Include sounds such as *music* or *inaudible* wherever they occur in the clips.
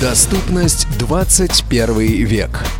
Доступность 21 век.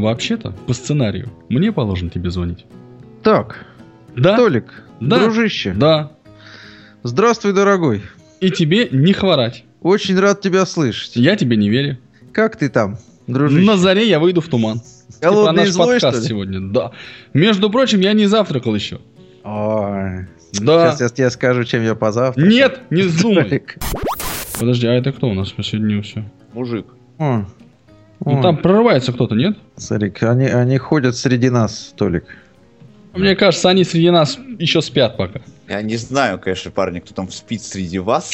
Вообще-то, по сценарию, мне положено тебе звонить. Так, Да? Толик, Да. дружище, Да. здравствуй, дорогой. И тебе не хворать. Очень рад тебя слышать. Я тебе не верю. Как ты там, дружище? На заре я выйду в туман. Голодный и типа злой, наш подкаст что ли? сегодня. Да. Между прочим, я не завтракал еще. Ой, Да. Сейчас я тебе скажу, чем я позавтракал. Нет, не вздумай. Толик. Подожди, а это кто у нас присоединился? Мужик. О, Ну там прорывается кто-то, нет? Царик, они, они ходят среди нас, Толик. Мне кажется, они среди нас еще спят пока. Я не знаю, конечно, парни, кто там спит среди вас.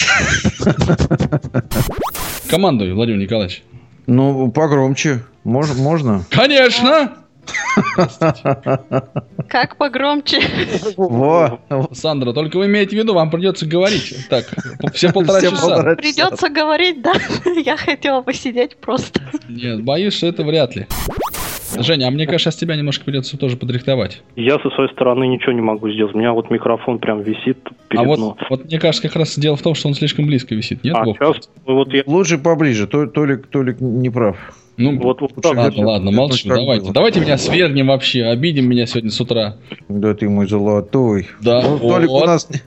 Командуй, Владимир Николаевич. Ну, погромче. Мож- можно? Конечно! Как погромче? Во, Сандра, только вы имеете в виду, вам придется говорить. Так, все полтора все часа. полтора часа. Придется говорить, да? Я хотела посидеть просто. Нет, боюсь, что это вряд ли. Женя, а мне кажется, с тебя немножко придется тоже подрихтовать. Я со своей стороны ничего не могу сделать. У меня вот микрофон прям висит перед а вот, вот мне кажется, как раз дело в том, что он слишком близко висит, нет? А сейчас вот я Лучше поближе, То- Толик, Толик не прав. Ну, вот, вот так ладно, ладно, молчу, давайте. было. Давайте меня свергнем вообще, обидим меня сегодня с утра. Да ты мой золотой. Да, Ну, Толик у вот. нас, не-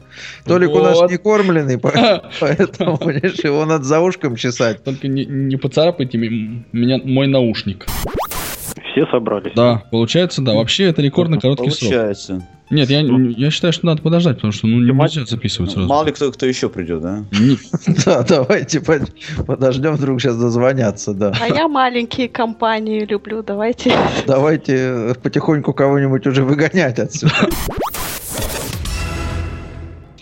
Толик у нас Вот. не кормленный, по- *laughs* поэтому, понимаешь, его надо за ушком чесать. Только не, не поцарапайте меня мой наушник. все собрались. Да, получается, да. Вообще это рекордно короткий срок. Получается. Нет, я, я считаю, что надо подождать, потому что ну, нельзя записывать сразу. Мало ли кто, кто еще придет, да? *laughs* *laughs* Да, давайте под- подождем, вдруг сейчас дозвонятся, да. А я маленькие компании люблю, давайте. Давайте потихоньку кого-нибудь уже выгонять отсюда. *laughs*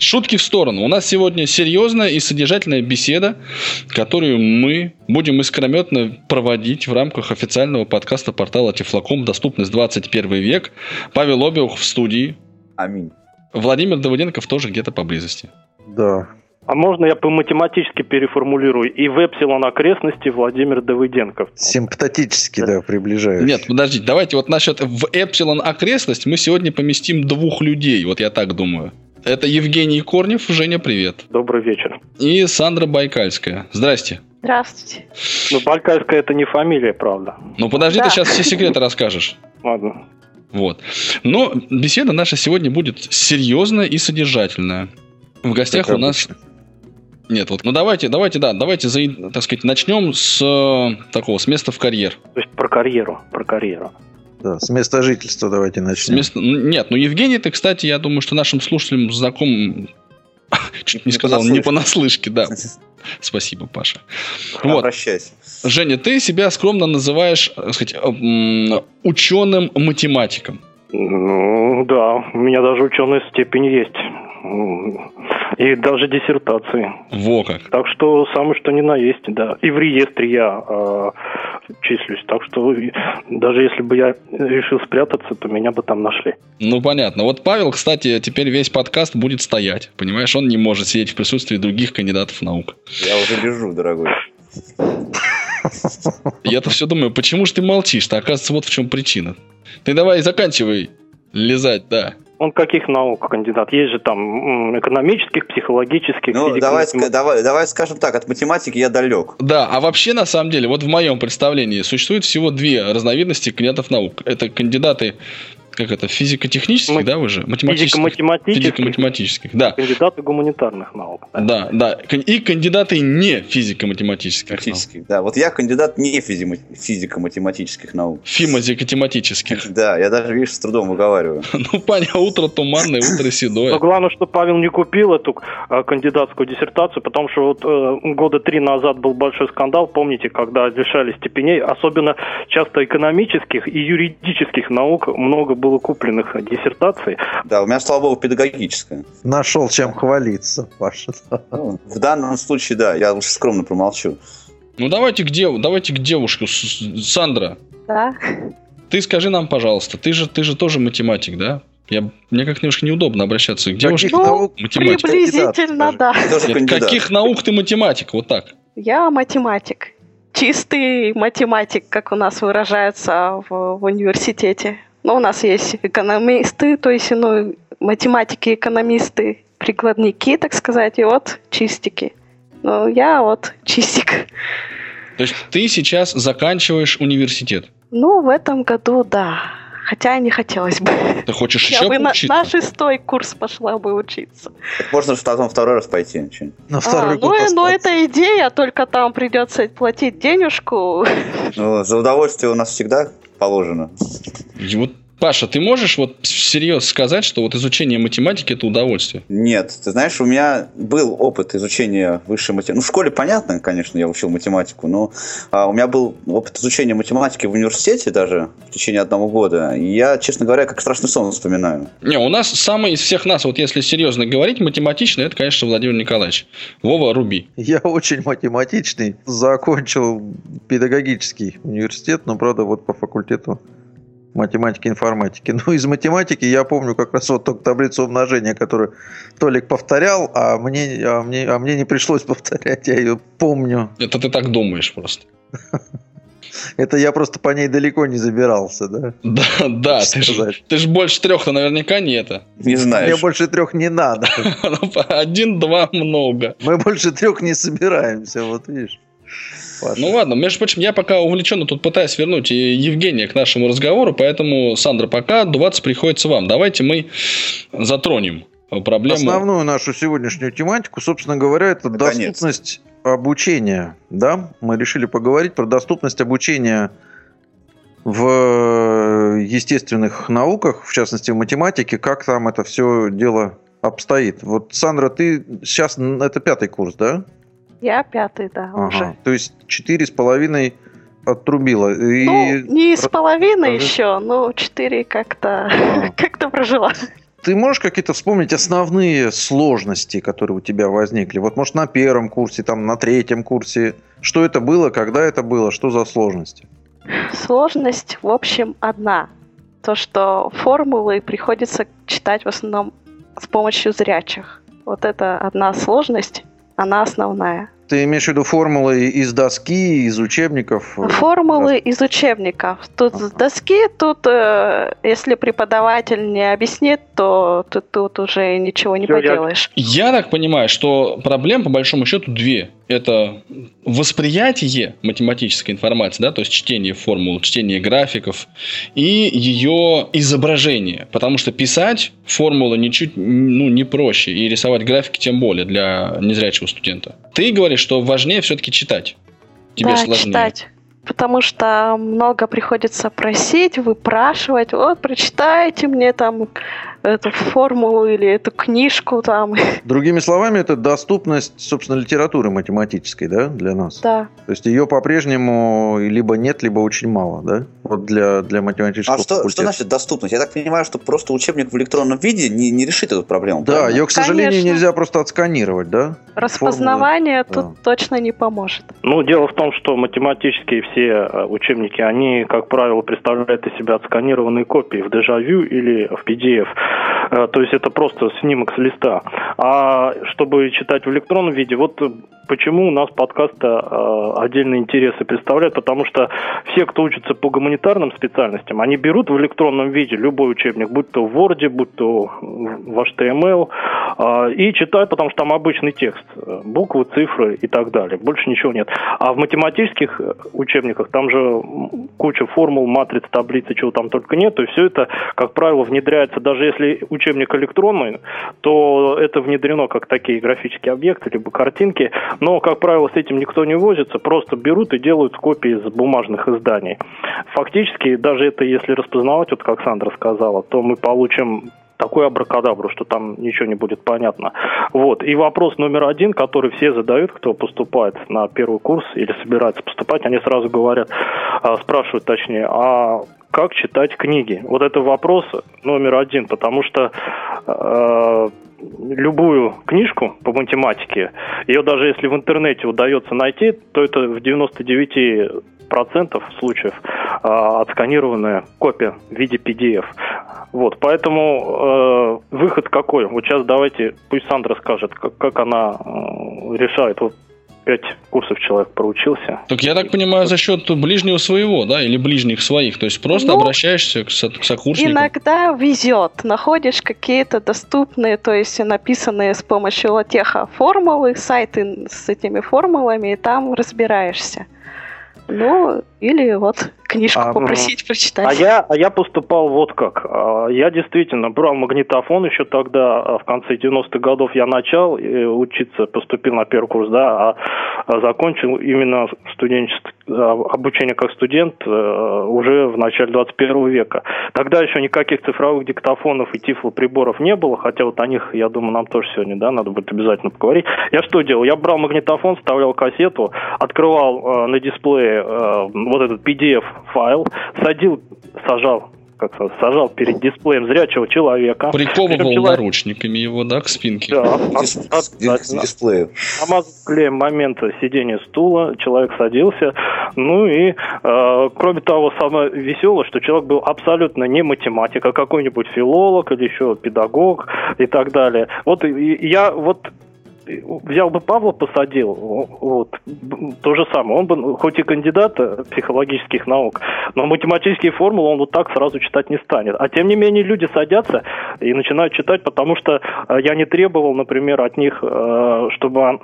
Шутки в сторону. У нас сегодня серьезная и содержательная беседа, которую мы будем искрометно проводить в рамках официального подкаста портала Тифлоком «Доступность 21 век». Павел Обиух в студии. Аминь. Владимир Давыденков тоже где-то поблизости. Да. А можно я по-математически переформулирую? И в эпсилон окрестности Владимир Давыденков. Симптотически, да, приближаюсь. Нет, подождите, давайте вот насчет в Эпсилон окрестность мы сегодня поместим двух людей, вот я так думаю. Это Евгений Корнев, Женя, привет. Добрый вечер. И Сандра Байкальская. Здрасте. Здравствуйте. Ну, Балькайская это не фамилия, правда. Ну подожди, ты Да. сейчас все секреты расскажешь. Ладно. Вот. Но беседа наша сегодня будет серьезная и содержательная. В гостях Как у нас... Нет, вот, ну давайте, давайте, да, давайте, за- так сказать, начнем с э, такого, с места в карьер. То есть про карьеру. Про карьеру. Да, с места жительства давайте начнем. места- ну, Нет, ну Евгений, ты, кстати, я думаю, что нашим слушателям знаком... *laughs* Чуть не Не сказал, не понаслышке. понаслышке, да. *laughs* Спасибо, Паша. Вот. Обращайся. Женя, ты себя скромно называешь, так сказать, ученым-математиком. Ну, да. У меня даже ученая степень есть. И даже диссертации. Во как. Так что самое что ни на есть, да. И в реестре я э, числюсь. Так что даже если бы я решил спрятаться, то меня бы там нашли. Ну, понятно. Вот Павел, кстати, теперь весь подкаст будет стоять. Понимаешь, он не может сидеть в присутствии других кандидатов наук. Я уже лежу, дорогой. Я-то все думаю, почему же ты молчишь-то? Оказывается, вот в чем причина. Ты давай заканчивай лизать, да. Он каких наук кандидат? Есть же там экономических, психологических, Ну, давай, ска- давай, давай скажем так, от математики я далек. Да, а вообще, на самом деле, вот в моем представлении существует всего две разновидности кандидатов наук. Это кандидаты, как это, физико-технических, да, вы же? Математических. Физико-математических, Физико-математических, да. кандидаты гуманитарных наук. Да, да. Кон- И кандидаты не физико-математических наук. Да, вот я кандидат не физимо- физико-математических наук. Фимозико-тематических. Да, я даже, видишь, с трудом выговариваю. *laughs* Ну, понятно, утро туманное, утро Но седое. главное, что Павел не купил эту э, кандидатскую диссертацию, потому что вот э, года три назад был большой скандал, помните, когда лишали степеней, особенно часто экономических и юридических наук много было было купленных диссертаций. Да, у меня, слава богу, педагогическая. Нашел чем хвалиться, Паша. Ну, в данном случае, да, я лучше скромно промолчу. Ну давайте к, дев... давайте к девушке. С- Сандра, Да. ты скажи нам, пожалуйста, ты же, ты же тоже математик, да? Я, мне как немножко неудобно обращаться к девушке. Каких Ну, наук? математик. Приблизительно, Кандидат, да. Нет, каких наук ты математик? Вот так. Я математик. Чистый математик, как у нас выражаются в, в университете. Ну, у нас есть экономисты, то есть, ну, математики, экономисты, прикладники, так сказать, и вот чистики. Ну, я вот чистик. То есть ты сейчас заканчиваешь университет. Ну, в этом году, да. Хотя не хотелось бы. Ты хочешь Я еще бы на, поучиться? на шестой курс пошла бы учиться. Так можно же потом второй раз пойти. ничего. На А, второй ну, год и- ну, остаться. это идея, только там придется платить денежку. Ну, за удовольствие у нас всегда положено. И вот, Паша, ты можешь вот всерьез сказать, что вот изучение математики это удовольствие? Нет, ты знаешь, у меня был опыт изучения высшей математики. Ну, в школе, понятно, конечно, я учил математику, но а, у меня был опыт изучения математики в университете даже в течение одного года. И я, честно говоря, как страшный сон вспоминаю. Не, у нас самый из всех нас, вот если серьезно говорить, математичный, это, конечно, Владимир Николаевич. Вова, руби. Я очень математичный. Закончил педагогический университет, но, правда, вот по факультету математики и информатики. *laughs* Ну, из математики я помню как раз вот только таблицу умножения, которую Толик повторял, а мне, а мне, а мне не пришлось *laughs* повторять, я ее помню. Это ты так думаешь просто. *laughs* Это я просто по ней далеко не забирался, да? Да, да, ты же ты больше трех-то наверняка не это. Не Мне знаешь. больше трех не надо. Один-два много. Мы больше трех не собираемся, вот видишь. Паша. Ну ладно, между прочим, я пока увлеченно тут пытаюсь вернуть Евгения к нашему разговору, поэтому, Сандра, пока дуваться приходится вам. Давайте мы затронем проблему. Основную нашу сегодняшнюю тематику, собственно говоря, это Наконец-то. доступность обучения. Да? Мы решили поговорить про доступность обучения в естественных науках, в частности в математике, как там это все дело обстоит. Вот, Сандра, ты сейчас, это пятый курс, да? Я пятый, да, Ага. уже. То есть четыре с половиной отрубила. И... Ну, не с половиной Расскажи. еще, ну, четыре как-то А. *laughs* как-то прожила. Ты можешь какие-то вспомнить основные сложности, которые у тебя возникли? Вот, может, на первом курсе, там, на третьем курсе. Что это было, когда это было, что за сложности? Сложность, в общем, одна. То, что формулы приходится читать в основном с помощью зрячих. Вот это одна сложность, она основная. Ты имеешь в виду формулы из доски, из учебников? Формулы из учебников. Тут с Ага. доски, тут, э, если преподаватель не объяснит, то ты тут уже ничего не Всё, я- поделаешь. Я так понимаю, что проблем по большому счету две. Это восприятие математической информации, да, то есть чтение формул, чтение графиков и ее изображение. Потому что писать формулы ничуть ну, не проще, и рисовать графики тем более для незрячего студента. Ты говоришь, что важнее все-таки читать. Тебе да, сложнее. читать. Потому что много приходится просить, выпрашивать. Вот, прочитайте мне там эту формулу или эту книжку там. Другими словами, это доступность, собственно, литературы математической, да, для нас. Да. То есть ее по-прежнему либо нет, либо очень мало, да? Вот для, для математического А что, что значит доступность? Я так понимаю, что просто учебник в электронном виде не, не решит эту проблему. Да, правильно? ее, к сожалению, Конечно. нельзя просто отсканировать, да? Распознавание Формулы, тут точно не поможет. Ну, дело в том, что математические все э, учебники, они, как правило, представляют из себя отсканированные копии в дежавю или в PDF. Э, То есть это просто снимок с листа. А чтобы читать в электронном виде, вот почему у нас подкаста э, отдельные интересы представляют, потому что все, кто учится по гуманитарным специальностям, они берут в электронном виде любой учебник, будь то в Word, будь то в HTML, э, и читают, потому что там обычный текст, буквы, цифры и так далее. Больше ничего нет. А в математических учебниках там же куча формул, матриц, таблицы, чего там только нет, и все это, как правило, внедряется, даже если учебник электронный, то это внедрено как такие графические объекты, либо картинки, но, как правило, с этим никто не возится, просто берут и делают копии из бумажных изданий. Фактически, даже это если распознавать, вот как Сандра сказала, то мы получим такую абракадабру, что там ничего не будет понятно. Вот. И вопрос номер один, который все задают, кто поступает на первый курс или собирается поступать, они сразу говорят, а, спрашивают точнее, а как читать книги. Вот это вопрос номер один, потому что э, любую книжку по математике, ее даже если в интернете удается найти, то это в 99 процентов случаев э, отсканированная копия в виде PDF. Вот, поэтому э, выход какой? Вот сейчас давайте, пусть Сандра скажет, как, как она э, решает. Вот пять курсов человек проучился. Так я так понимаю, за счет ближнего своего, да, или ближних своих. То есть просто ну, обращаешься к, со- к сокурсникам. Иногда везет. Находишь какие-то доступные, то есть написанные с помощью латеха формулы, сайты с этими формулами, и там разбираешься. Ну, или вот книжку а, попросить прочитать. А я, а я поступал вот как. А, я действительно брал магнитофон еще тогда, а, в конце 90-х годов я начал э, учиться, поступил на первый курс, да, а закончил именно студенческое обучение как студент э, уже в начале 21 века. Тогда еще никаких цифровых диктофонов и тифлоприборов не было, хотя вот о них, я думаю, нам тоже сегодня, да, надо будет обязательно поговорить. Я что делал? Я брал магнитофон, вставлял кассету, открывал э, на дисплее вот этот PDF файл, садил, сажал как сажал перед дисплеем зрячего человека. Приковывал человек... наручниками его, да, к спинке? Да, Дис... от, от, к дисплею. Намазал клеем момента сидения стула, человек садился. Ну и, э, кроме того, самое веселое, что человек был абсолютно не математик, а какой-нибудь филолог или еще педагог и так далее. Вот я вот взял бы Павла, посадил, вот, то же самое. Он бы, хоть и кандидат э, психологических наук, но математические формулы он вот так сразу читать не станет. А тем не менее люди садятся и начинают читать, потому что э, я не требовал, например, от них, э, чтобы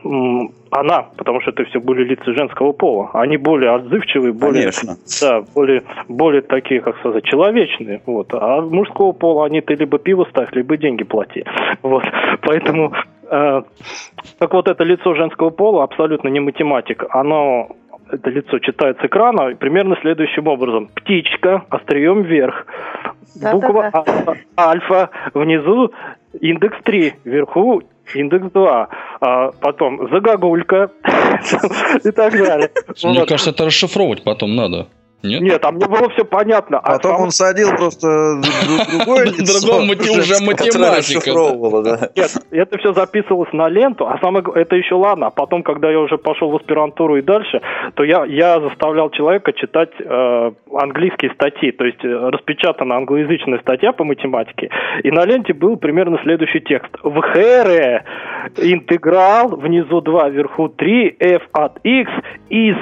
она, потому что это все были лица женского пола, они более отзывчивые, более, Конечно. да, более, более такие, как сказать, человечные. Вот. А мужского пола они ты либо пиво ставь, либо деньги плати. Вот. Поэтому так вот, это лицо женского пола абсолютно не математик. Оно это лицо читает с экрана примерно следующим образом. Птичка, острием вверх. Да, Буква да, да. альфа внизу, индекс 3, вверху индекс 2. А потом загогулька *laughs* и так далее. Мне кажется, это расшифровывать потом надо. Нет? Нет, там мне было все понятно. А потом он садил просто другое *laughs* Другому уже математика. Нет, это все записывалось на ленту, а самое это еще ладно. А потом, когда я уже пошел в аспирантуру и дальше, то я, я заставлял человека читать э, английские статьи. То есть э, распечатана англоязычная статья по математике, и на ленте был примерно следующий текст. В Хэре интеграл внизу 2, вверху 3, f от x из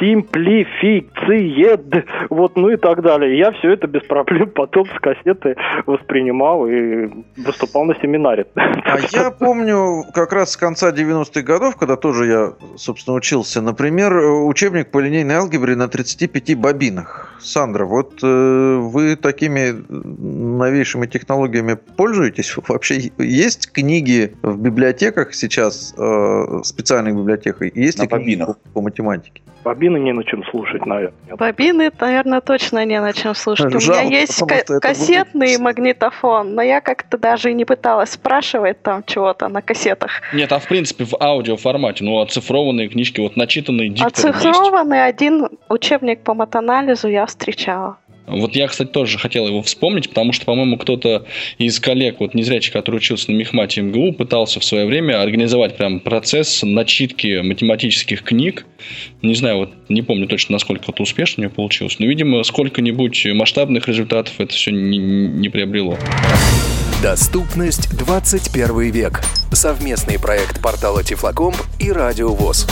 симплифициед, вот, ну и так далее. Я все это без проблем *laughs* потом с кассеты воспринимал и выступал на семинаре. *laughs* А я помню как раз с конца 90-х годов, когда тоже я, собственно, учился, например, учебник по линейной алгебре на 35 бобинах. Сандра, вот э, вы такими новейшими технологиями пользуетесь? *laughs* Вообще есть книги в библиотеках сейчас, э, специальных библиотеках? Есть на ли книги по математике? Бобины не на чем слушать, наверное. Бобины, наверное, точно не на чем слушать. Жалко, У меня есть ка- кассетный будет... магнитофон, но я как-то даже и не пыталась спрашивать там чего-то на кассетах. Нет, а в принципе в аудиоформате, ну, оцифрованные книжки, вот начитанные дикторы Оцифрованный есть. один учебник по матанализу я встречала. Вот я, кстати, тоже хотел его вспомнить, потому что, по-моему, кто-то из коллег, вот незрячий, который учился на Мехмате МГУ, пытался в свое время организовать прям процесс начитки математических книг. Не знаю, вот не помню точно, насколько это успешно у него получилось, но, видимо, сколько-нибудь масштабных результатов это все не, не приобрело. Доступность 21 век. Совместный проект портала Тифлокомп и Радио ВОЗ.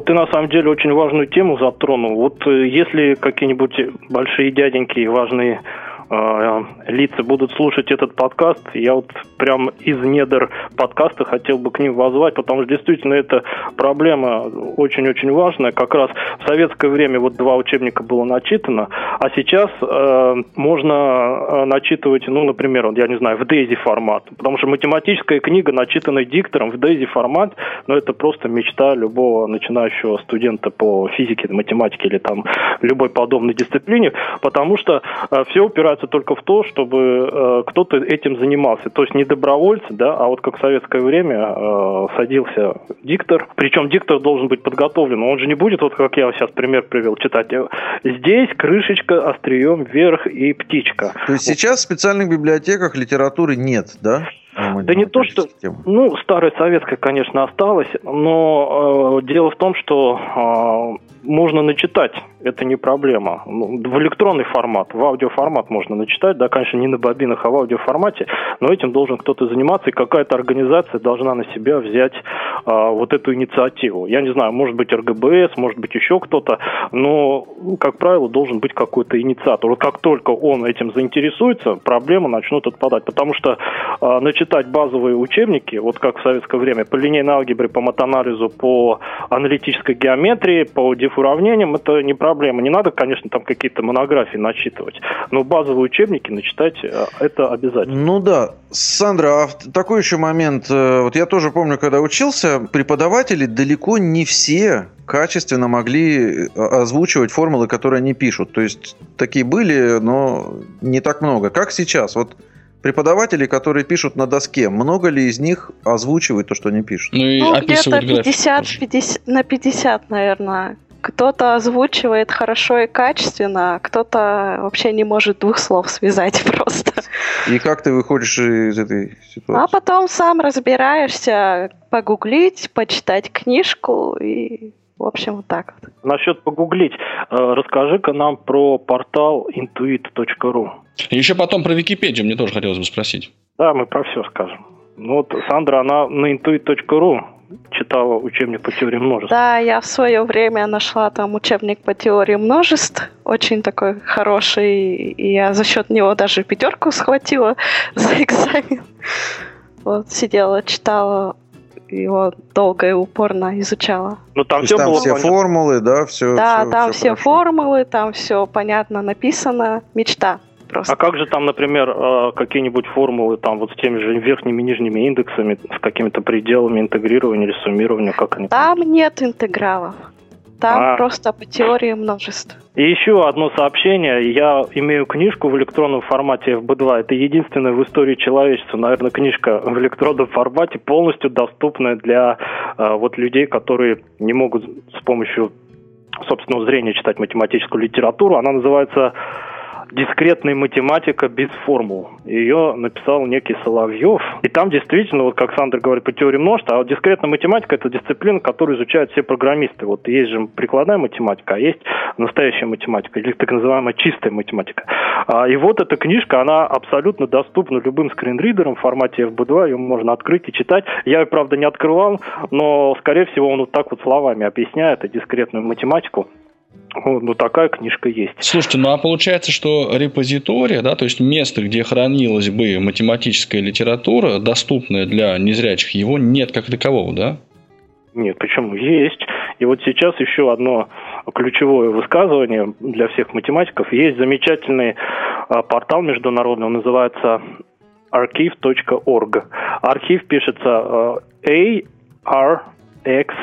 Вот ты на самом деле очень важную тему затронул. Вот э, если какие-нибудь большие дяденьки, важные э, лица будут слушать этот подкаст, я вот прям из недр подкаста хотел бы к ним возвать, потому что действительно эта проблема очень-очень важная. Как раз в советское время вот два учебника было начитано, а сейчас э, можно э, начитывать, ну, например, я не знаю, в Дейзи формат, потому что математическая книга, начитанная диктором в Дейзи формат, ну, это просто мечта любого начинающего студента по физике, математике или там любой подобной дисциплине, потому что э, все упирается упираются только в то, чтобы э, кто-то этим занимался. То есть не добровольцы, да, а вот как в советское время э, садился диктор. Причем диктор должен быть подготовлен. Он же не будет, вот как я сейчас пример привел, читать. Здесь крышечка острием вверх и птичка. То есть сейчас в специальных библиотеках литературы нет, да? Да не то, что... Ну, старая советская, конечно, осталась, но э, дело в том, что э, можно начитать, это не проблема. Ну, в электронный формат, в аудиоформат можно начитать, да, конечно, не на бобинах, а в аудиоформате, но этим должен кто-то заниматься, и какая-то организация должна на себя взять а, вот эту инициативу. Я не знаю, может быть РГБС, может быть еще кто-то, но, как правило, должен быть какой-то инициатор. Вот как только он этим заинтересуется, проблемы начнут отпадать, потому что а, начитать базовые учебники, вот как в советское время, по линейной алгебре, по матанализу, по аналитической геометрии, по диф уравнениям, это не проблема. Не надо, конечно, там какие-то монографии начитывать, но базовые учебники начитать э, это обязательно. Ну да. Сандра, а такой еще момент. Э, вот я тоже помню, когда учился, преподаватели далеко не все качественно могли э, озвучивать формулы, которые они пишут. То есть такие были, но не так много. Как сейчас? Вот преподаватели, которые пишут на доске, много ли из них озвучивают то, что они пишут? Ну, и ну где-то 50, 50 на 50, наверное. Кто-то озвучивает хорошо и качественно, а кто-то вообще не может двух слов связать *laughs* просто. И как ты выходишь из этой ситуации? А потом сам разбираешься, погуглить, почитать книжку и в общем, вот так вот. Насчет погуглить, э, расскажи-ка нам про портал intuit.ru. Еще потом про Википедию мне тоже хотелось бы спросить. Да, мы про все скажем. Ну вот Сандра, она на intuit.ru читала учебник по теории множеств. Да, я в свое время нашла там учебник по теории множеств, очень такой хороший, и я за счет него даже пятерку схватила *laughs* за экзамен. Вот сидела, читала его долго и упорно изучала. Ну там все там было все понятно. формулы, да, все. Да, все, там все, все формулы, там все понятно написано, мечта просто. А как же там, например, э, какие-нибудь формулы там вот с теми же верхними и нижними индексами, с какими-то пределами интегрирования или суммирования, как они? Там нет интегралов. Там а. просто по теории множеств. И еще одно сообщение. Я имею книжку в электронном формате FB2. Это единственная в истории человечества, наверное, книжка в электронном формате, полностью доступная для э, вот людей, которые не могут с помощью собственного зрения читать математическую литературу. Она называется дискретная математика без формул. Ее написал некий Соловьев. И там действительно, вот как Сандер говорит по теории множества, а вот дискретная математика – это дисциплина, которую изучают все программисты. Вот есть же прикладная математика, а есть настоящая математика, или так называемая чистая математика. А, и вот эта книжка, она абсолютно доступна любым скринридерам в формате FB2, ее можно открыть и читать. Я ее, правда, не открывал, но, скорее всего, он вот так вот словами объясняет дискретную математику. Ну, такая книжка есть. Слушайте, ну а получается, что репозитория, да, то есть место, где хранилась бы математическая литература, доступная для незрячих, его нет как такового, да? Нет, почему? Есть. И вот сейчас еще одно ключевое высказывание для всех математиков. Есть замечательный а, портал международный, он называется archive.org. Архив пишется а, A R X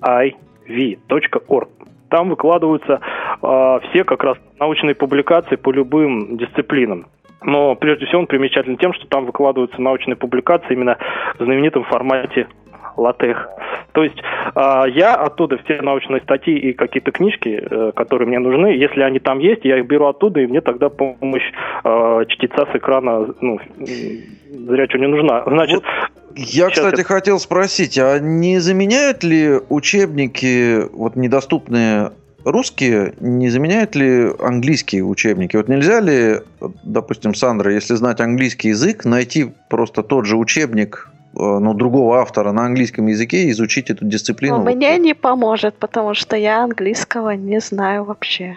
I V.org. Там выкладываются э, все как раз научные публикации по любым дисциплинам. Но прежде всего он примечателен тем, что там выкладываются научные публикации именно в знаменитом формате латех. То есть э, я оттуда все научные статьи и какие-то книжки, э, которые мне нужны, если они там есть, я их беру оттуда, и мне тогда помощь э, чтеца с экрана ну, зрячего не нужна. Значит, вот я, кстати, это... хотел спросить, а не заменяют ли учебники, вот недоступные русские, не заменяют ли английские учебники? Вот нельзя ли, допустим, Сандра, если знать английский язык, найти просто тот же учебник Э, ну, другого автора на английском языке изучить эту дисциплину? Но мне не поможет, потому что я английского не знаю вообще.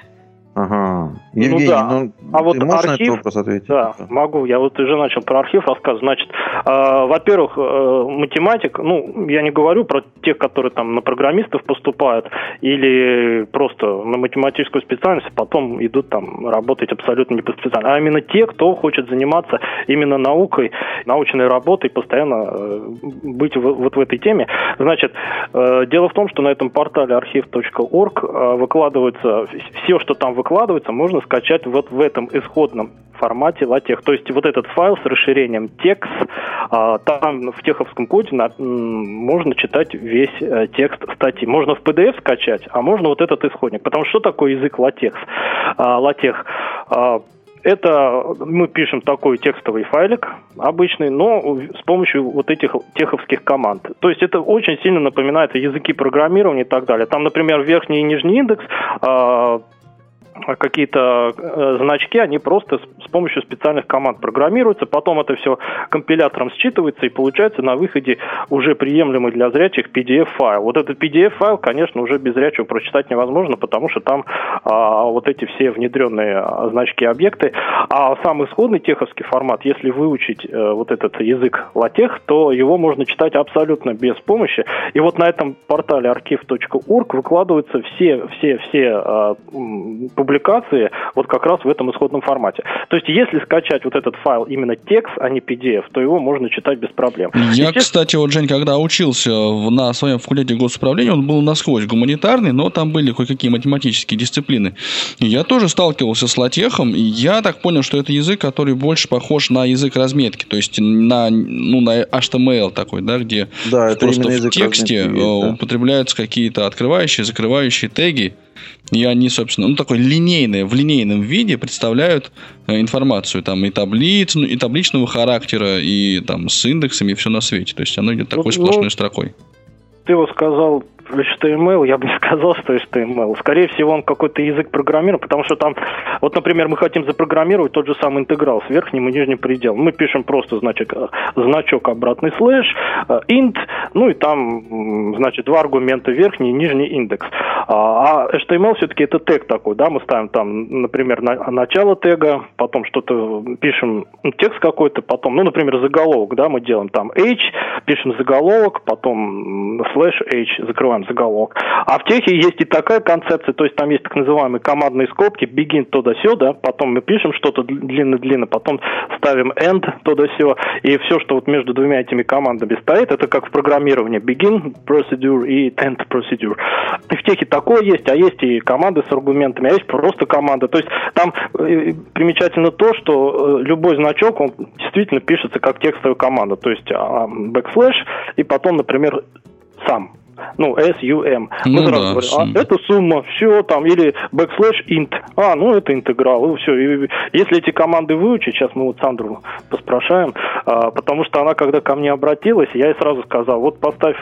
Ага. Ну Евгений, ну, да. ну а вот можешь архив, на этот вопрос ответить? Да, могу. Я вот уже начал про архив рассказывать. Значит, э, во-первых, э, математик, ну, я не говорю про тех, которые там на программистов поступают или просто на математическую специальность, а потом идут там работать абсолютно не по специальности, а именно те, кто хочет заниматься именно наукой, научной работой, постоянно э, быть в, вот в этой теме. Значит, э, дело в том, что на этом портале архив.орг э, выкладывается все, что там выкладывается, можно скачать вот в этом исходном формате LaTeX. То есть вот этот файл с расширением текст, а, там в теховском коде можно читать весь э, текст статьи. Можно в PDF скачать, а можно вот этот исходник. Потому что такое язык LaTeX? LaTeX а, это мы пишем такой текстовый файлик обычный, но с помощью вот этих теховских команд. То есть это очень сильно напоминает языки программирования и так далее. Там, например, верхний и нижний индекс а, какие-то э, значки, они просто с, с помощью специальных команд программируются, потом это все компилятором считывается и получается на выходе уже приемлемый для зрячих PDF-файл. Вот этот PDF-файл, конечно, уже без зрячего прочитать невозможно, потому что там а, вот эти все внедренные а, значки объекты. А сам исходный теховский формат, если выучить а, вот этот язык латех, то его можно читать абсолютно без помощи. И вот на этом портале archive.org выкладываются все, все, все а, публикации вот как раз в этом исходном формате. То есть, если скачать вот этот файл именно текст, а не PDF, то его можно читать без проблем. Я, кстати, вот, Жень, когда учился на своем факультете госуправления, он был насквозь гуманитарный, но там были кое-какие математические дисциплины. Я тоже сталкивался с латехом, и я так понял, что это язык, который больше похож на язык разметки, то есть на, ну, на HTML такой, да, где да, просто в тексте разметки, да. употребляются какие-то открывающие, закрывающие теги, и они, собственно, ну, такой линейный, в линейном виде представляют э, информацию, там, и таблиц, ну, и табличного характера, и там с индексами, и все на свете. То есть оно идет такой ну, сплошной ну, строкой. Ты вот сказал HTML, я бы не сказал, что HTML. Скорее всего, он какой-то язык программирования, потому что там, вот, например, мы хотим запрограммировать тот же самый интеграл с верхним и нижним пределом. Мы пишем просто, значит, значок обратный слэш, э, int, ну и там, значит, два аргумента, верхний и нижний индекс. А, а HTML все-таки это тег такой, да, мы ставим там, например, на, начало тега, потом что-то пишем, ну, текст какой-то, потом, ну, например, заголовок, да, мы делаем там h, пишем заголовок, потом слэш h, закрываем называем заголовок. А в техе есть и такая концепция, то есть там есть так называемые командные скобки, begin туда-сюда, потом мы пишем что-то длинно-длинно, потом ставим end туда-сюда, и все, что вот между двумя этими командами стоит, это как в программировании begin procedure и end procedure. И в техе такое есть, а есть и команды с аргументами, а есть просто команда. То есть там э, примечательно то, что э, любой значок, он действительно пишется как текстовая команда, то есть а, backslash и потом, например, сам ну, SUM. Ну, Мы да, говорим, а, это сумма, все там, или backslash int, а, ну, это интеграл, и все. И, если эти команды выучить, сейчас мы вот Сандру поспрашаем, а, потому что она, когда ко мне обратилась, я ей сразу сказал, вот поставь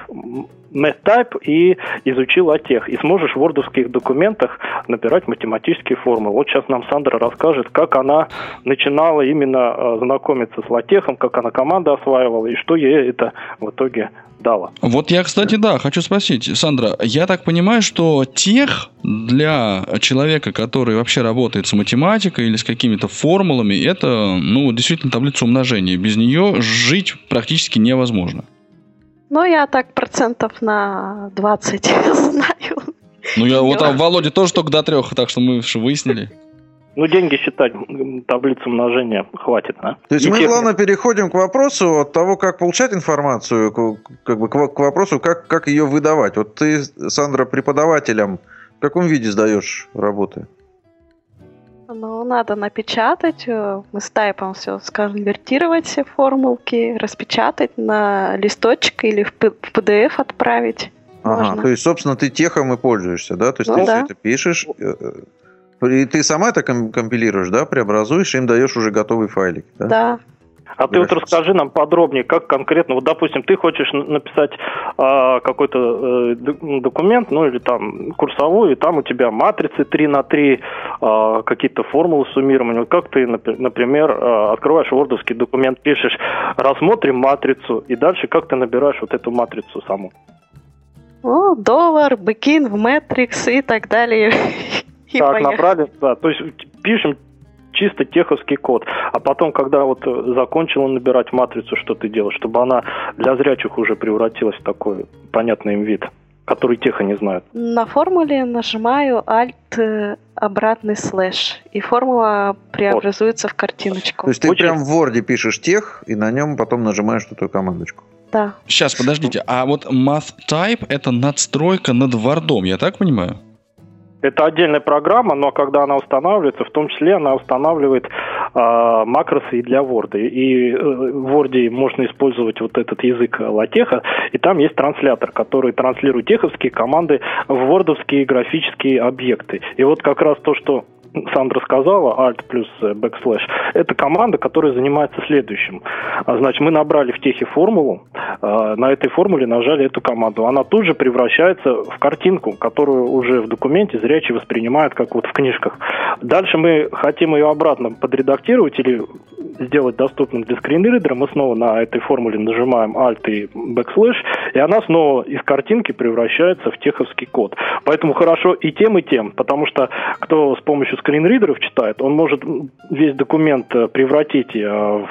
MathType и изучил тех И сможешь в вордовских документах набирать математические формулы. Вот сейчас нам Сандра расскажет, как она начинала именно а, знакомиться с латехом, как она команду осваивала и что ей это в итоге дало. Вот я, кстати, да, хочу спросить, Сандра, я так понимаю, что тех для человека, который вообще работает с математикой или с какими-то формулами, это, ну, действительно таблица умножения. Без нее жить практически невозможно. Ну, я так процентов на 20 *laughs* знаю. Ну, я вот а Володя тоже только до трех, так что мы выяснили. Ну, деньги считать, таблицу умножения хватит, да? То есть И мы, тех... главное, переходим к вопросу от того, как получать информацию, как бы к вопросу, как, как ее выдавать. Вот ты, Сандра, преподавателям в каком виде сдаешь работы? Ну, надо напечатать, э, мы с тайпом все сконвертировать все формулки, распечатать на листочек или в PDF отправить. Ага, Можно. то есть, собственно, ты техом и пользуешься, да? То есть ну, ты да. все это пишешь, э, и ты сама это компилируешь, да, преобразуешь, им даешь уже готовый файлик, да? Да. А ты вот расскажи нам подробнее, как конкретно, вот, допустим, ты хочешь написать э, какой-то э, документ, ну, или там курсовую, и там у тебя матрицы 3 на 3, э, какие-то формулы суммирования. Вот как ты, например, э, открываешь вордовский документ, пишешь «рассмотрим матрицу», и дальше как ты набираешь вот эту матрицу саму? О, доллар, бекин в Matrix и так далее. *laughs* так, набрали, да. То есть пишем чисто теховский код. А потом, когда вот закончила набирать матрицу, что ты делаешь, чтобы она для зрячих уже превратилась в такой понятный им вид, который теха не знают. На формуле нажимаю Alt э, обратный слэш, и формула преобразуется вот. в картиночку. То есть ты Очень... прям в Word пишешь тех, и на нем потом нажимаешь эту командочку. Да. Сейчас, подождите, а вот math type это надстройка над вардом, я так понимаю? Это отдельная программа, но когда она устанавливается, в том числе она устанавливает э, макросы и для Word. И э, в Word можно использовать вот этот язык латеха, и там есть транслятор, который транслирует теховские команды в вордовские графические объекты. И вот как раз то, что Сандра сказала, Alt плюс э, backslash, это команда, которая занимается следующим. А, значит, мы набрали в техе формулу, а, на этой формуле нажали эту команду. Она тут же превращается в картинку, которую уже в документе зрячий воспринимает, как вот в книжках. Дальше мы хотим ее обратно подредактировать или сделать доступным для скринридера. Мы снова на этой формуле нажимаем Alt и backslash, и она снова из картинки превращается в теховский код. Поэтому хорошо и тем, и тем, потому что кто с помощью скринридеров читает, он может весь документ э, превратить э, в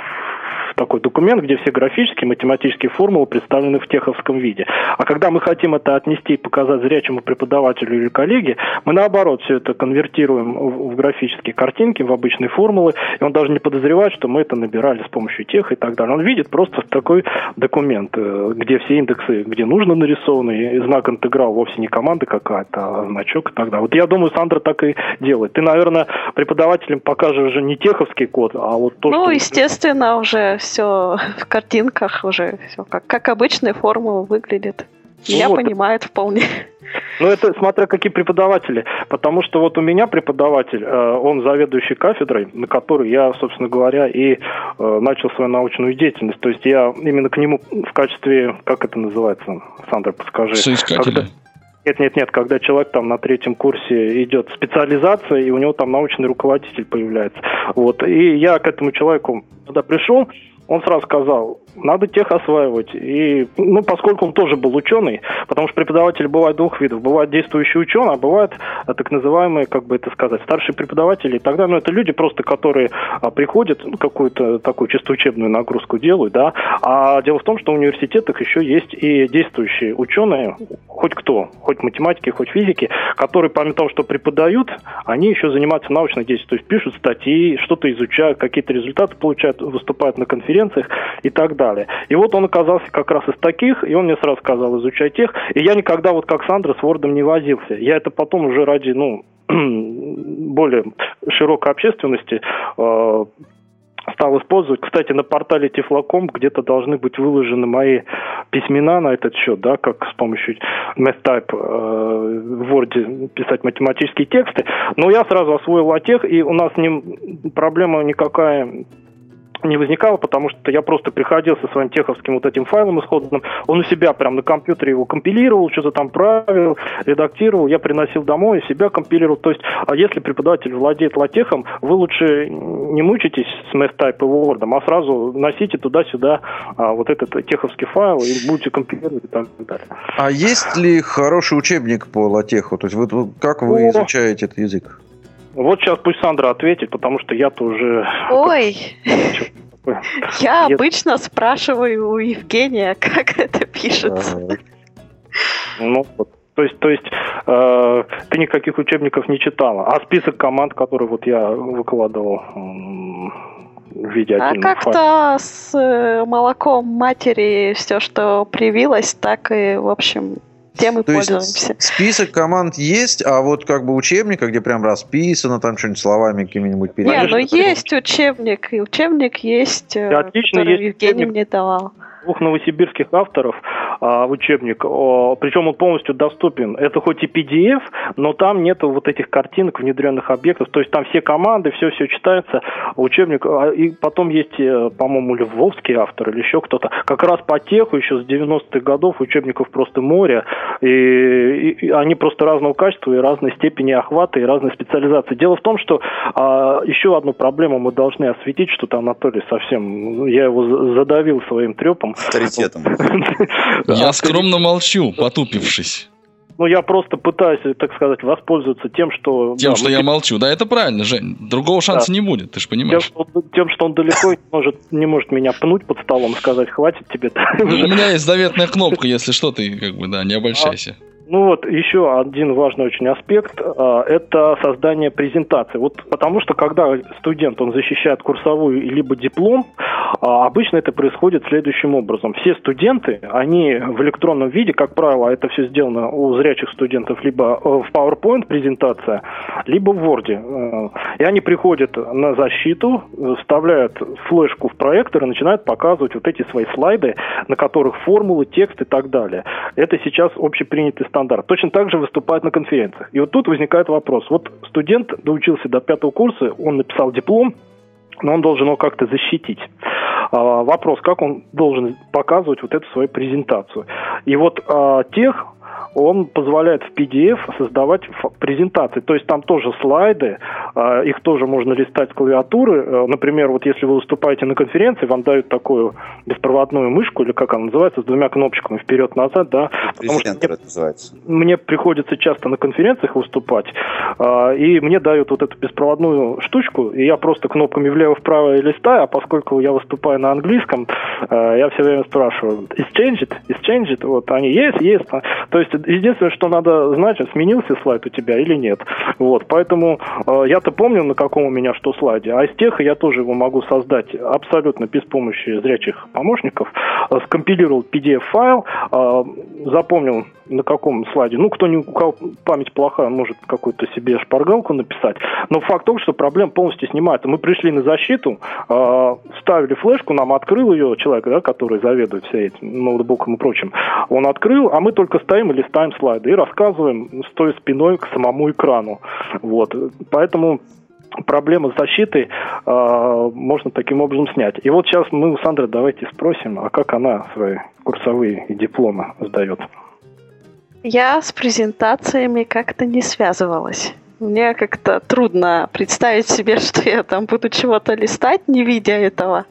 такой документ, где все графические, математические формулы представлены в теховском виде. А когда мы хотим это отнести и показать зрячему преподавателю или коллеге, мы наоборот все это конвертируем в графические картинки, в обычные формулы, и он даже не подозревает, что мы это набирали с помощью тех и так далее. Он видит просто такой документ, э, где все индексы, где нужно нарисованы, и знак интеграл вовсе не команда какая-то, а значок и так далее. Вот я думаю, Сандра так и делает. Ты, наверное, преподавателям покажешь уже не теховский код, а вот то, ну, что... Ну, естественно, уже все в картинках уже все как, как обычная формула выглядит. Меня вот. понимает вполне. Ну, это смотря какие преподаватели. Потому что вот у меня преподаватель, э, он заведующий кафедрой, на которой я, собственно говоря, и э, начал свою научную деятельность. То есть я именно к нему в качестве, как это называется, Сандра, подскажи. Соискателя. Когда... Нет, нет, нет, когда человек там на третьем курсе идет специализация, и у него там научный руководитель появляется. Вот. И я к этому человеку, когда пришел, он сразу сказал, надо тех осваивать. И, ну, поскольку он тоже был ученый, потому что преподаватели бывают двух видов. Бывают действующие ученые, а бывают а, так называемые, как бы это сказать, старшие преподаватели. И тогда, ну, это люди просто, которые а, приходят, ну, какую-то такую чисто учебную нагрузку делают, да. А дело в том, что в университетах еще есть и действующие ученые, хоть кто, хоть математики, хоть физики, которые, помимо того, что преподают, они еще занимаются научной деятельностью, то есть пишут статьи, что-то изучают, какие-то результаты получают, выступают на конференциях и так далее. И вот он оказался как раз из таких, и он мне сразу сказал, изучай тех. И я никогда вот как Сандра с Word не возился. Я это потом уже ради, ну, *clears throat* более широкой общественности э, стал использовать. Кстати, на портале Тифлоком где-то должны быть выложены мои письмена на этот счет, да, как с помощью MathType э, в Word писать математические тексты. Но я сразу освоил латех, и у нас не, проблема никакая не возникало, потому что я просто приходил со своим теховским вот этим файлом исходным, он у себя прям на компьютере его компилировал, что-то там правил, редактировал, я приносил домой, себя компилировал. То есть, а если преподаватель владеет латехом, вы лучше не мучитесь с MathType и Word, а сразу носите туда-сюда а, вот этот теховский файл и будете компилировать и так далее. А есть ли хороший учебник по латеху? То есть, вы, как вы О. изучаете этот язык? Вот сейчас пусть Сандра ответит, потому что я-то уже... Ой, *laughs* я обычно спрашиваю у Евгения, как это пишется. Ну, вот. То есть, то есть э, ты никаких учебников не читала, а список команд, которые вот я выкладывал в виде А как-то с э, молоком матери все, что привилось, так и, в общем, тем и То пользуемся. Есть список команд есть, а вот как бы учебника, где прям расписано, там что-нибудь словами какими-нибудь переводишь. Нет, ну есть учебник, и учебник есть, э, Отлично, который есть Евгений учебник. мне давал двух новосибирских авторов а, учебник, о, причем он полностью доступен. Это хоть и PDF, но там нету вот этих картинок, внедренных объектов, то есть там все команды, все-все читается, учебник, а, и потом есть, э, по-моему, львовский автор или еще кто-то, как раз по теху еще с 90-х годов учебников просто море, и, и, и они просто разного качества и разной степени охвата и разной специализации. Дело в том, что а, еще одну проблему мы должны осветить, что-то Анатолий совсем, ну, я его задавил своим трепом, авторитетом. *laughs* Я скромно молчу, потупившись. Ну, я просто пытаюсь, так сказать, воспользоваться тем, что... Тем, да, что я молчу. Да, это правильно, Жень. Другого шанса да. не будет, ты же понимаешь. Тем что, тем, что он далеко не может, не может меня пнуть под столом, сказать, хватит тебе. *laughs* Ну, у меня есть заветная кнопка, если что, ты как бы, да, не обольщайся. Ну вот еще один важный очень аспект а, – это создание презентации. Вот потому что когда студент он защищает курсовую либо диплом, А обычно это происходит следующим образом. Все студенты, они в электронном виде, как правило, это все сделано у зрячих студентов либо э, в PowerPoint презентация, либо в Word. Э, и они приходят на защиту, вставляют флешку в проектор и начинают показывать вот эти свои слайды, на которых формулы, текст и так далее. Это сейчас общепринятый стандарт. Точно так же выступают на конференциях. И вот тут возникает вопрос. Вот студент доучился до пятого курса, он написал диплом, но он должен его как-то защитить. А, вопрос, как он должен показывать вот эту свою презентацию. И вот а, тех он позволяет в PDF создавать презентации. То есть там тоже слайды, а, их тоже можно листать с клавиатуры. Э, например, вот если вы выступаете на конференции, вам дают такую беспроводную мышку, или как она называется, с двумя кнопочками вперед-назад, да. Презентер это называется. Мне приходится часто на конференциях выступать, а, и мне дают вот эту беспроводную штучку, и я просто кнопками влево-вправо листаю, а поскольку я выступаю на английском, э, я все время спрашиваю, is it, is it, вот они, есть, есть. То есть единственное, что надо знать, сменился слайд у тебя или нет. Вот, поэтому э, я-то помню, на каком у меня что слайде, а из тех я тоже его могу создать абсолютно без помощи зрячих помощников. Э, скомпилировал PDF-файл, э, запомнил на каком слайде. Ну, кто не, у кого память плохая, может какую-то себе шпаргалку написать. Но факт том, что проблема полностью снимается. Мы пришли на защиту, э, ставили флешку, нам открыл ее человек, да, который заведует всей этим ноутбуком и прочим. Он открыл, а мы только стоим и листаем слайды и рассказываем, стоя спиной к самому экрану. Вот. Поэтому проблемы защиты э, можно таким образом снять. И вот сейчас мы у Сандры давайте спросим, а как она свои курсовые и дипломы сдает. Я с презентациями как-то не связывалась. Мне как-то трудно представить себе, *laughs* что я там буду чего-то листать, не видя этого.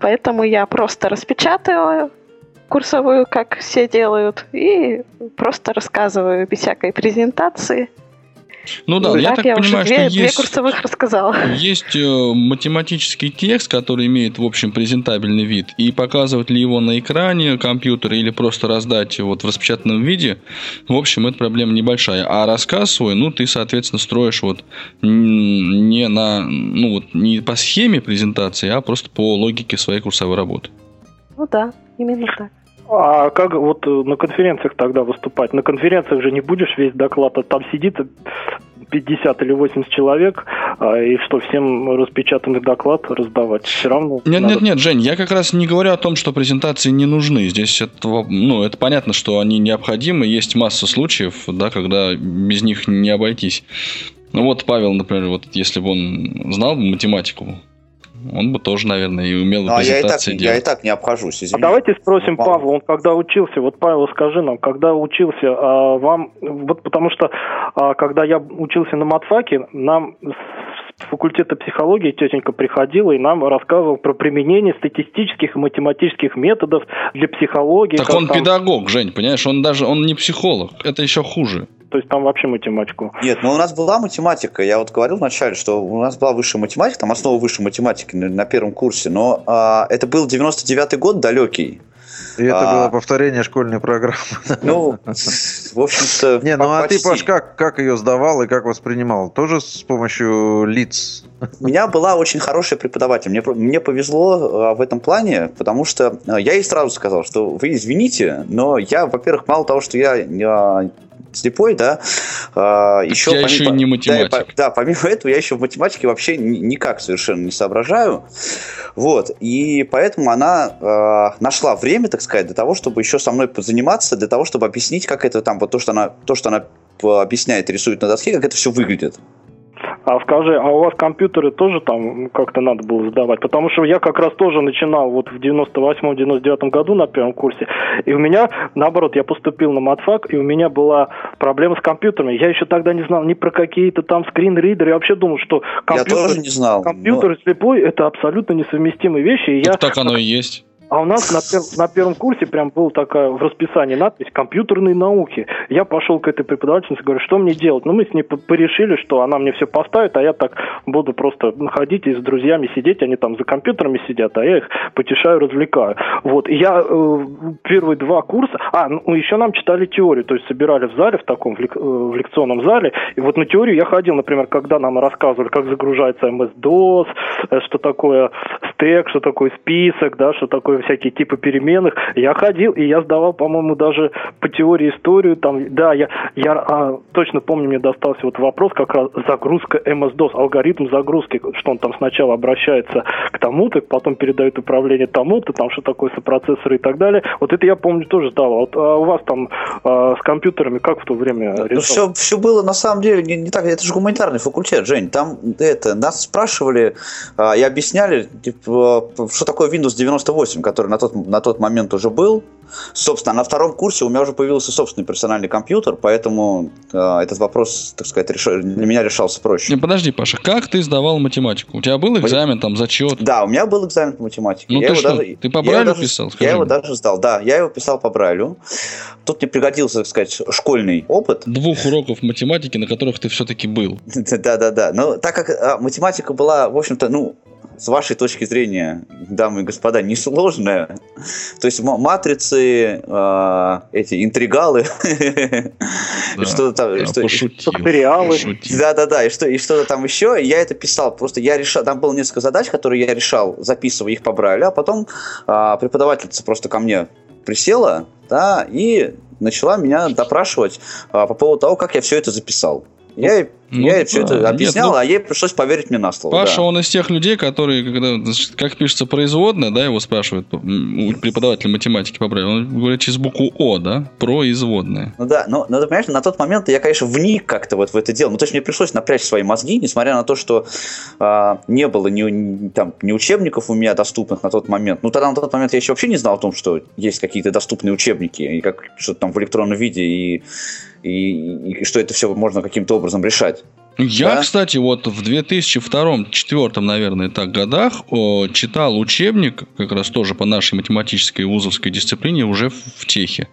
Поэтому я просто распечатываю курсовую, как все делают, и просто рассказываю без всякой презентации. Ну да, я так, я понимаю, две, что две есть, курсовых рассказала. есть э, математический текст, который имеет, в общем, презентабельный вид, и показывать ли его на экране компьютера или просто раздать вот в распечатанном виде, в общем, это проблема небольшая. А рассказ свой, ну, ты, соответственно, строишь вот не на, ну, вот не по схеме презентации, а просто по логике своей курсовой работы. Ну да, именно так. А как вот э, на конференциях тогда выступать? На конференциях же не будешь весь доклад, а там сидит 50 или 80 человек, а, и что, всем распечатанный доклад раздавать? Все равно... Нет, надо... нет, нет, Жень, я как раз не говорю о том, что презентации не нужны. Здесь это, ну, это понятно, что они необходимы. Есть масса случаев, да, когда без них не обойтись. Ну вот Павел, например, вот если бы он знал математику, он бы тоже, наверное, и умел ну, презентации я и так, делать. Я и так не обхожусь, извините. А давайте спросим Павла, он когда учился, вот Павел, скажи нам, когда учился, а, вам, вот потому что, а, когда я учился на матфаке, нам с факультета психологии тетенька приходила и нам рассказывал про применение статистических и математических методов для психологии. Так он там... педагог, Жень, понимаешь, он даже, он не психолог, это еще хуже. То есть там вообще математику. Нет, ну у нас была математика. Я вот говорил вначале, что у нас была высшая математика, там основа высшей математики на, на первом курсе. Но а, это был 99-й год далекий. И это а, было повторение школьной программы. *laughs* Ну, в общем-то. *laughs* Не, ну а ты, Паш, как, как ее сдавал и как воспринимал? Тоже с помощью лиц? У меня была очень хорошая преподаватель. Мне, мне повезло а, в этом плане, потому что а, я ей сразу сказал, что вы извините, но я, во-первых, мало того, что я слепой, да, а, еще... Я помимо, еще не математик. Да, да, помимо этого я еще в математике вообще никак совершенно не соображаю. Вот, и поэтому она э, нашла время, так сказать, для того, чтобы еще со мной позаниматься, для того, чтобы объяснить, как это там, вот то, что она, то, что она объясняет, рисует на доске, как это все выглядит. А скажи, а у вас компьютеры тоже там как-то надо было сдавать? Потому что я как раз тоже начинал вот в 98-99 году на первом курсе, и у меня, наоборот, я поступил на матфак, и у меня была проблема с компьютерами. Я еще тогда не знал ни про какие-то там скринридеры, я вообще думал, что компьютер, я тоже не знал, компьютер но... слепой – это абсолютно несовместимые вещи. И так я... так оно и есть. А у нас на, пер, на первом курсе прям была такая в расписании надпись «Компьютерные науки». Я пошел к этой преподавательнице, говорю, что мне делать? Ну, мы с ней порешили, что она мне все поставит, а я так буду просто ходить и с друзьями сидеть, они там за компьютерами сидят, а я их потешаю, развлекаю. Вот, и я э, первые два курса... А, ну, еще нам читали теорию, то есть собирали в зале, в таком, в, лек, э, в лекционном зале, и вот на теорию я ходил, например, когда нам рассказывали, как загружается MS-DOS, э, что такое стек, что такое список, да, что такое всякие типы переменных. Я ходил, и я сдавал, по-моему, даже по теории историю, там, да, я, я а, точно помню, мне достался вот вопрос, как раз загрузка MS-DOS, алгоритм загрузки, что он там сначала обращается к тому-то, потом передает управление тому-то, там, что такое сопроцессоры и так далее. Вот это я помню тоже сдавал. Вот, а у вас там а, с компьютерами как в то время ну, все, все было на самом деле не, не так. Это же гуманитарный факультет, Жень. Там это, нас спрашивали а, и объясняли, типа, что такое Windows 98, который на тот, на тот момент уже был. Собственно, на втором курсе у меня уже появился собственный персональный компьютер, поэтому э, этот вопрос, так сказать, реш... для меня решался проще. Не, подожди, Паша, как ты сдавал математику? У тебя был экзамен, там, зачет? Да, у меня был экзамен по математике. Ну я ты его что, даже, ты по я Брайлю даже, писал? Скажи Я его даже сдал, да, я его писал по Брайлю. Тут мне пригодился, так сказать, школьный опыт. Двух уроков математики, на которых ты все-таки был. *laughs* Да-да-да. Но так как а, математика была, в общем-то, ну, с вашей точки зрения, дамы и господа, несложная. *laughs* То есть матрицы, э, эти интригалы, *laughs* и что-то там, Я что- пошутил. пошутил. да, да, да, и что и что-то там еще. Я это писал. Просто я решал, там было несколько задач, которые я решал, записывая их по Брайлю, а потом а, преподавательница просто ко мне присела, да, и начала меня допрашивать а, по поводу того, как я все это записал. Я, ей- ну я ей все это Нет, объяснял, ну- а ей пришлось поверить мне на слово. Паша, да. он из тех людей, которые, когда, значит, как пишется производная, да, его спрашивают, преподавателя математики по Брайлю, он говорит через букву О, да, производная. Ну да, но, но ты понимаешь, на тот момент я, конечно, вник как-то вот в это дело. Ну, то есть мне пришлось напрячь свои мозги, несмотря на то, что а, не было ни, ни- там, ни учебников у меня доступных на тот момент. Ну, тогда на тот момент я еще вообще не знал о том, что есть какие-то доступные учебники, и как что-то там в электронном виде, и, и, и что это все можно каким-то образом решать. Я, Да? кстати, вот в 2002-2004, наверное, так годах о, читал учебник, как раз тоже по нашей математической вузовской дисциплине, уже в, в техе.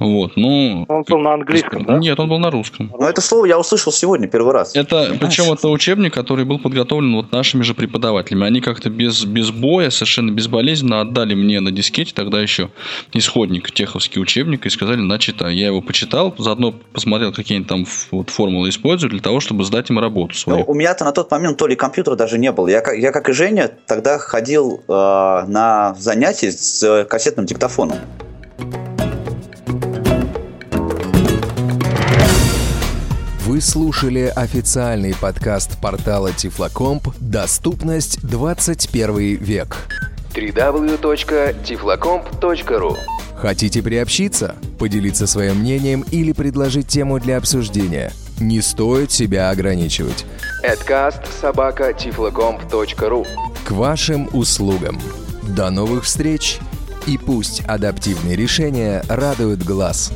Вот, ну... Он был на английском, да? Нет, он был на русском. Но это слово я услышал сегодня первый раз. Это, причем это учебник, который был подготовлен вот нашими же преподавателями. Они как-то без, без боя, совершенно безболезненно отдали мне на дискете тогда еще исходник, теховский учебник, и сказали, на читай. Я его почитал, заодно посмотрел, какие они там вот, формулы используют для того, чтобы сдать им работу Ну, свою. у меня-то на тот момент то ли компьютера даже не было. Я, как- я как и Женя, тогда ходил э, на занятия с э, кассетным диктофоном. Вы слушали официальный подкаст портала Тифлокомп «Доступность 21 век». www.tiflocomp.ru Хотите приобщиться, поделиться своим мнением или предложить тему для обсуждения? Не стоит себя ограничивать. Adcast собака tiflocomp.ru К вашим услугам. До новых встреч! И пусть адаптивные решения радуют глаз.